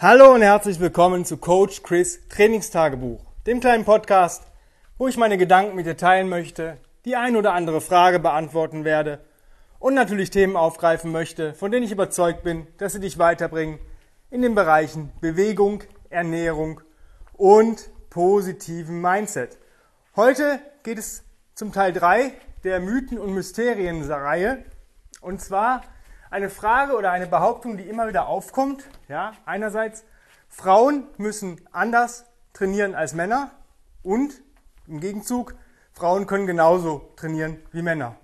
Hallo und herzlich willkommen zu Coach Chris Trainingstagebuch, dem kleinen Podcast, wo ich meine Gedanken mit dir teilen möchte, die ein oder andere Frage beantworten werde und natürlich Themen aufgreifen möchte, von denen ich überzeugt bin, dass sie dich weiterbringen in den Bereichen Bewegung, Ernährung und positiven Mindset. Heute geht es zum Teil 3 der Mythen und Mysterien-Reihe und zwar eine Frage oder eine Behauptung, die immer wieder aufkommt. Ja, einerseits, Frauen müssen anders trainieren als Männer und im Gegenzug, Frauen können genauso trainieren wie Männer.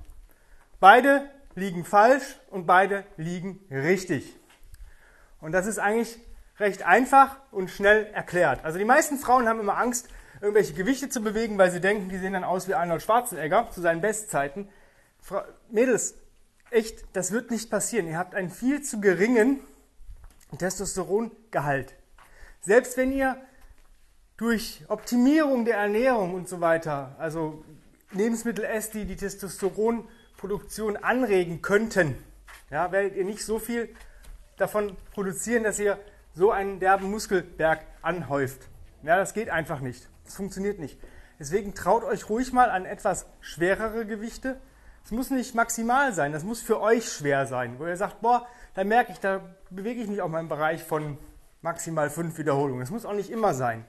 Beide liegen falsch und beide liegen richtig. Und das ist eigentlich recht einfach und schnell erklärt. Also die meisten Frauen haben immer Angst, irgendwelche Gewichte zu bewegen, weil sie denken, die sehen dann aus wie Arnold Schwarzenegger zu seinen Bestzeiten. Mädels, echt, das wird nicht passieren. Ihr habt einen viel zu geringen Testosterongehalt. Selbst wenn ihr durch Optimierung der Ernährung und so weiter, also Lebensmittel esst, die die Testosteronproduktion anregen könnten, ja, werdet ihr nicht so viel davon produzieren, dass ihr so einen derben Muskelberg anhäuft. Ja, das geht einfach nicht. Das funktioniert nicht. Deswegen traut euch ruhig mal an etwas schwerere Gewichte, es muss nicht maximal sein, das muss für euch schwer sein, wo ihr sagt, boah, da merke ich, da bewege ich mich auf meinem Bereich von maximal fünf Wiederholungen. Es muss auch nicht immer sein.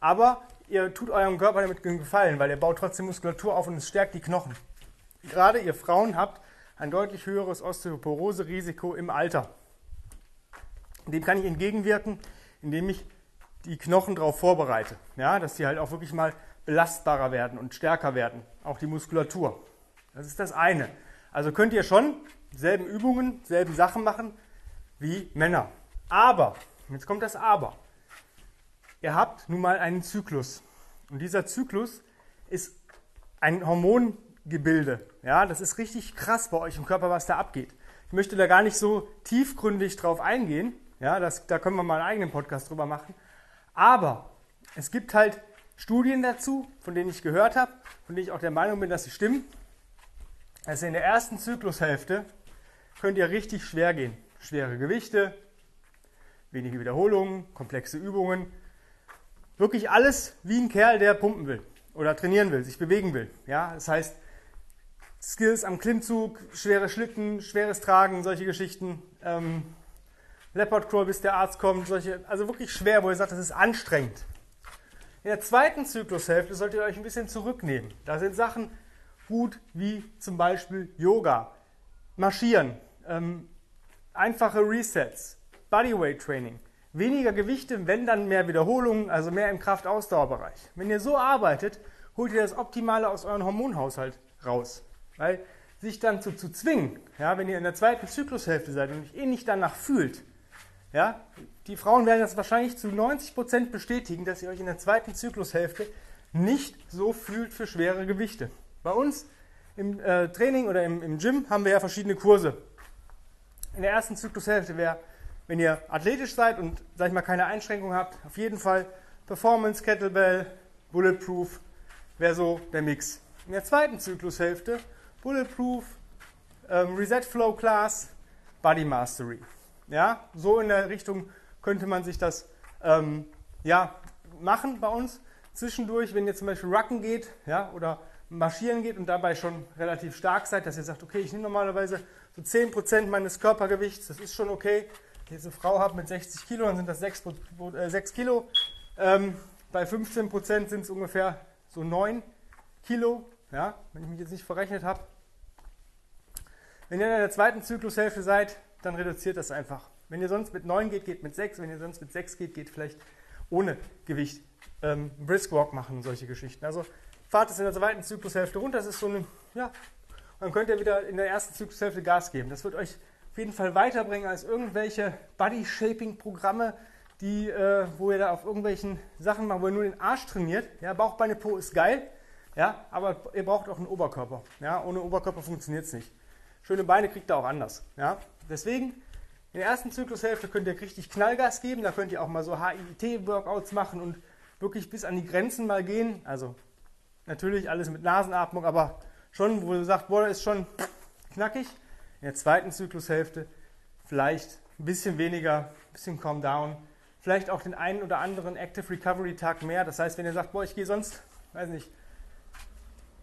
Aber ihr tut eurem Körper damit einen Gefallen, weil ihr baut trotzdem Muskulatur auf und es stärkt die Knochen. Gerade ihr Frauen habt ein deutlich höheres Osteoporose-Risiko im Alter. Dem kann ich entgegenwirken, indem ich die Knochen darauf vorbereite. Ja, dass sie halt auch wirklich mal belastbarer werden und stärker werden. Auch die Muskulatur. Das ist das eine. Also könnt ihr schon selben Übungen, selben Sachen machen wie Männer. Aber, jetzt kommt das Aber. Ihr habt nun mal einen Zyklus. Und dieser Zyklus ist ein Hormongebilde. Ja, das ist richtig krass bei euch im Körper, was da abgeht. Ich möchte da gar nicht so tiefgründig drauf eingehen. Ja, das, da können wir mal einen eigenen Podcast drüber machen. Aber es gibt halt Studien dazu, von denen ich gehört habe, von denen ich auch der Meinung bin, dass sie stimmen. Also in der ersten Zyklushälfte könnt ihr richtig schwer gehen. Schwere Gewichte, wenige Wiederholungen, komplexe Übungen. Wirklich alles wie ein Kerl, der pumpen will oder trainieren will, sich bewegen will. Ja, das heißt, Skills am Klimmzug, schwere Schlitten, schweres Tragen, solche Geschichten. Ähm, Leopard Crawl, bis der Arzt kommt, solche, also wirklich schwer, wo ihr sagt, das ist anstrengend. In der zweiten Zyklushälfte solltet ihr euch ein bisschen zurücknehmen. Da sind Sachen gut wie zum Beispiel Yoga, Marschieren, ähm, einfache Resets, Bodyweight Training, weniger Gewichte, wenn dann mehr Wiederholungen, also mehr im Kraftausdauerbereich. Wenn ihr so arbeitet, holt ihr das Optimale aus eurem Hormonhaushalt raus. Weil sich dann zu, zu zwingen, ja, wenn ihr in der zweiten Zyklushälfte seid und euch eh nicht danach fühlt, ja, die Frauen werden das wahrscheinlich zu 90% bestätigen, dass ihr euch in der zweiten Zyklushälfte nicht so fühlt für schwere Gewichte. Bei uns im äh, Training oder im, im Gym haben wir ja verschiedene Kurse. In der ersten Zyklushälfte wäre, wenn ihr athletisch seid und, sag ich mal, keine Einschränkungen habt, auf jeden Fall Performance, Kettlebell, Bulletproof, wäre so der Mix. In der zweiten Zyklushälfte Bulletproof, ähm, Reset Flow Class, Body Mastery. Ja, so in der Richtung könnte man sich das ähm, ja, machen bei uns. Zwischendurch, wenn ihr zum Beispiel Rucken geht ja, oder marschieren geht und dabei schon relativ stark seid, dass ihr sagt, okay, ich nehme normalerweise so 10% meines Körpergewichts, das ist schon okay. Wenn ich eine Frau habe mit 60 Kilo, dann sind das 6, äh, 6 Kilo. Ähm, bei 15% sind es ungefähr so 9 Kilo, ja, wenn ich mich jetzt nicht verrechnet habe. Wenn ihr in der zweiten Zyklushälfte seid, dann reduziert das einfach. Wenn ihr sonst mit 9 geht, geht mit 6. Wenn ihr sonst mit 6 geht, geht vielleicht ohne Gewicht ähm, Brisk Walk machen solche Geschichten. Also fahrt es in der zweiten Zyklushälfte runter. Das ist so eine, ja, dann könnt ihr wieder in der ersten Zyklushälfte Gas geben. Das wird euch auf jeden Fall weiterbringen als irgendwelche Body-Shaping-Programme, die, äh, wo ihr da auf irgendwelchen Sachen macht, wo ihr nur den Arsch trainiert. Ja, Bauch, Beine, Po ist geil, ja, aber ihr braucht auch einen Oberkörper. Ja, ohne Oberkörper funktioniert es nicht. Schöne Beine kriegt ihr auch anders. Ja. Deswegen, in der ersten Zyklushälfte könnt ihr richtig Knallgas geben. Da könnt ihr auch mal so HIIT-Workouts machen und wirklich bis an die Grenzen mal gehen. Also Natürlich alles mit Nasenatmung, aber schon, wo du sagst, boah, ist schon knackig. In der zweiten Zyklushälfte vielleicht ein bisschen weniger, ein bisschen calm down, vielleicht auch den einen oder anderen Active Recovery Tag mehr. Das heißt, wenn ihr sagt, boah, ich gehe sonst, weiß nicht,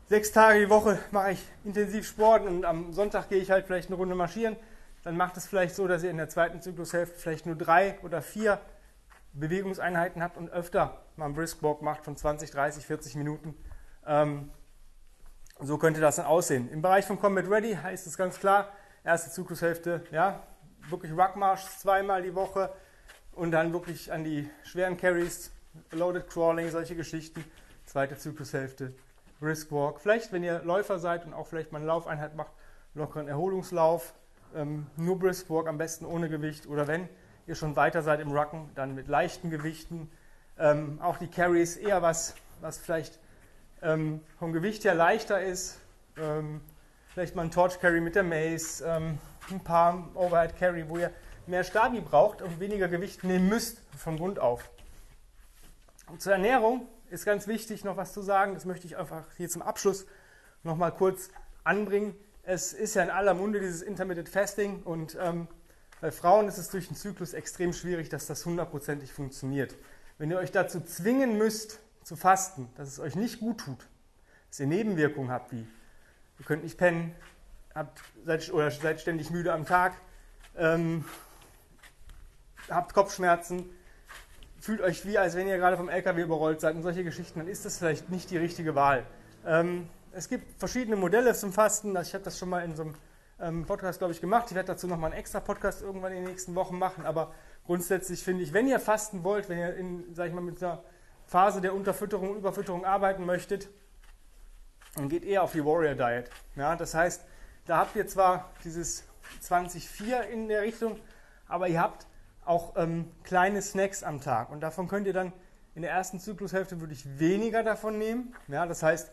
sechs Tage die Woche mache ich intensiv Sport und am Sonntag gehe ich halt vielleicht eine Runde marschieren, dann macht es vielleicht so, dass ihr in der zweiten Zyklushälfte vielleicht nur drei oder vier Bewegungseinheiten habt und öfter mal einen Brisk Walk macht von 20, 30, 40 Minuten. Ähm, so könnte das dann aussehen. Im Bereich von Combat Ready heißt es ganz klar, erste Zyklushälfte, ja, wirklich Ruckmarsch zweimal die Woche und dann wirklich an die schweren Carries, Loaded Crawling, solche Geschichten. Zweite Zyklushälfte, Brisk Walk. Vielleicht, wenn ihr Läufer seid und auch vielleicht mal eine Laufeinheit macht, lockeren Erholungslauf, ähm, nur Brisk Walk, am besten ohne Gewicht. Oder wenn ihr schon weiter seid im Rucken, dann mit leichten Gewichten. Ähm, auch die Carries eher was, was vielleicht ähm, vom Gewicht her leichter ist. Ähm, vielleicht mal ein Torch Carry mit der Mace, ähm, ein paar Overhead Carry, wo ihr mehr Stabi braucht und weniger Gewicht nehmen müsst von Grund auf. Und zur Ernährung ist ganz wichtig noch was zu sagen. Das möchte ich einfach hier zum Abschluss noch mal kurz anbringen. Es ist ja in aller Munde dieses Intermittent Fasting und ähm, bei Frauen ist es durch den Zyklus extrem schwierig, dass das hundertprozentig funktioniert. Wenn ihr euch dazu zwingen müsst, zu fasten, dass es euch nicht gut tut, dass ihr Nebenwirkungen habt, wie ihr könnt nicht pennen, habt, seid, oder seid ständig müde am Tag, ähm, habt Kopfschmerzen, fühlt euch wie, als wenn ihr gerade vom LKW überrollt seid und solche Geschichten, dann ist das vielleicht nicht die richtige Wahl. Ähm, es gibt verschiedene Modelle zum Fasten. Ich habe das schon mal in so einem ähm, Podcast, glaube ich, gemacht. Ich werde dazu nochmal einen extra Podcast irgendwann in den nächsten Wochen machen. Aber grundsätzlich finde ich, wenn ihr fasten wollt, wenn ihr in, sag ich mal, mit einer Phase der Unterfütterung und Überfütterung arbeiten möchtet, dann geht eher auf die Warrior Diet. Ja, das heißt, da habt ihr zwar dieses 20-4 in der Richtung, aber ihr habt auch ähm, kleine Snacks am Tag. Und davon könnt ihr dann in der ersten Zyklushälfte würde ich weniger davon nehmen. Ja, das heißt,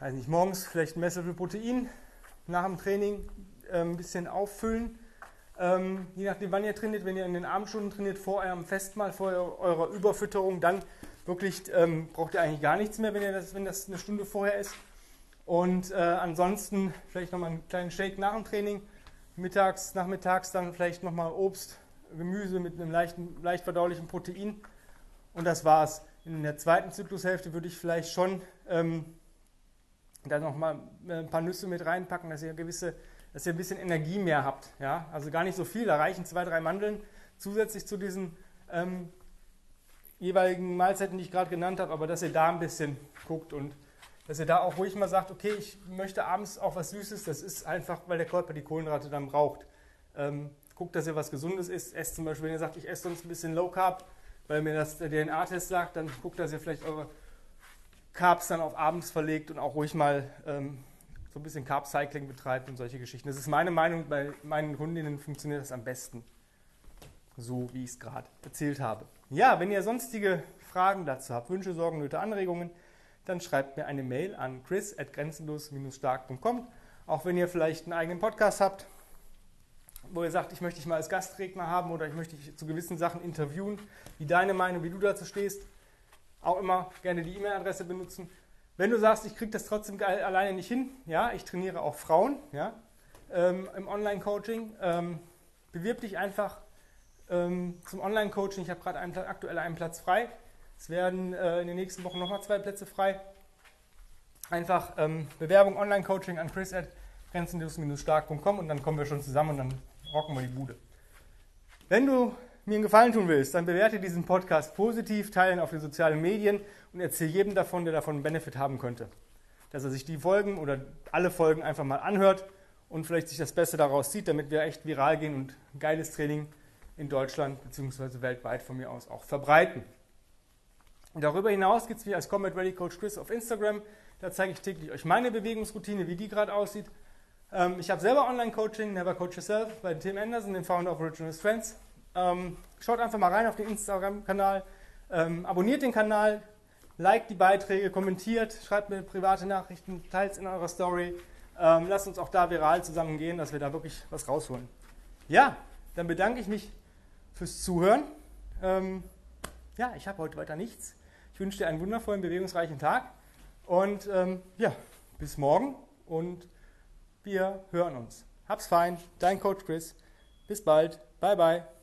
weiß nicht, morgens vielleicht ein Messer für Protein, nach dem Training äh, ein bisschen auffüllen. Ähm, je nachdem, wann ihr trainiert, wenn ihr in den Abendstunden trainiert, vor eurem Festmahl, vor eurer Überfütterung, dann wirklich ähm, braucht ihr eigentlich gar nichts mehr, wenn, ihr das, wenn das eine Stunde vorher ist. Und äh, ansonsten vielleicht nochmal einen kleinen Shake nach dem Training. Mittags, nachmittags dann vielleicht nochmal Obst, Gemüse mit einem leichten, leicht verdaulichen Protein. Und das war's. In der zweiten Zyklushälfte würde ich vielleicht schon ähm, da nochmal äh, ein paar Nüsse mit reinpacken, dass ihr gewisse, dass ihr ein bisschen Energie mehr habt. Ja? Also gar nicht so viel, da reichen zwei, drei Mandeln zusätzlich zu diesen ähm, jeweiligen Mahlzeiten, die ich gerade genannt habe, aber dass ihr da ein bisschen guckt und dass ihr da auch ruhig mal sagt, okay, ich möchte abends auch was Süßes, das ist einfach, weil der Körper die Kohlenhydrate dann braucht. Ähm, guckt, dass ihr was Gesundes isst. Esst zum Beispiel, wenn ihr sagt, ich esse sonst ein bisschen Low Carb, weil mir das der DNA-Test sagt, dann guckt, dass ihr vielleicht eure Carbs dann auf abends verlegt und auch ruhig mal ähm, so ein bisschen Carb-Cycling betreibt und solche Geschichten. Das ist meine Meinung, bei meinen Kundinnen funktioniert das am besten. So wie ich es gerade erzählt habe. Ja, wenn ihr sonstige Fragen dazu habt, Wünsche, Sorgen, Nöte, Anregungen, dann schreibt mir eine Mail an chris.grenzenlos-stark.com. Auch wenn ihr vielleicht einen eigenen Podcast habt, wo ihr sagt, ich möchte dich mal als Gastredner haben oder ich möchte dich zu gewissen Sachen interviewen, wie deine Meinung, wie du dazu stehst, auch immer gerne die E-Mail-Adresse benutzen. Wenn du sagst, ich kriege das trotzdem alleine nicht hin, ja, ich trainiere auch Frauen ja, ähm, im Online-Coaching, ähm, bewirb dich einfach ähm, zum Online-Coaching. Ich habe gerade aktuell einen Platz frei. Es werden äh, in den nächsten Wochen nochmal zwei Plätze frei. Einfach ähm, Bewerbung Online-Coaching an chris at grenzenlos-stark.com und dann kommen wir schon zusammen und dann rocken wir die Bude. Wenn du mir einen Gefallen tun willst, dann bewerte diesen Podcast positiv, teilen auf den sozialen Medien und erzähle jedem davon, der davon einen Benefit haben könnte. Dass er sich die Folgen oder alle Folgen einfach mal anhört und vielleicht sich das Beste daraus zieht, damit wir echt viral gehen und ein geiles Training in Deutschland bzw. weltweit von mir aus auch verbreiten. Darüber hinaus gibt es mich als Combat Ready Coach Chris auf Instagram. Da zeige ich täglich euch meine Bewegungsroutine, wie die gerade aussieht. Ähm, ich habe selber Online-Coaching, Never Coach Yourself, bei Tim Anderson, dem Founder of Original Strengths. Ähm, schaut einfach mal rein auf den Instagram-Kanal, ähm, abonniert den Kanal, liked die Beiträge, kommentiert, schreibt mir private Nachrichten, teilt es in eurer Story. Ähm, lasst uns auch da viral zusammen gehen, dass wir da wirklich was rausholen. Ja, dann bedanke ich mich fürs Zuhören. Ähm, ja, ich habe heute weiter nichts. Ich wünsche dir einen wundervollen, bewegungsreichen Tag und ähm, ja, bis morgen und wir hören uns. Hab's fein, dein Coach Chris. Bis bald. Bye bye.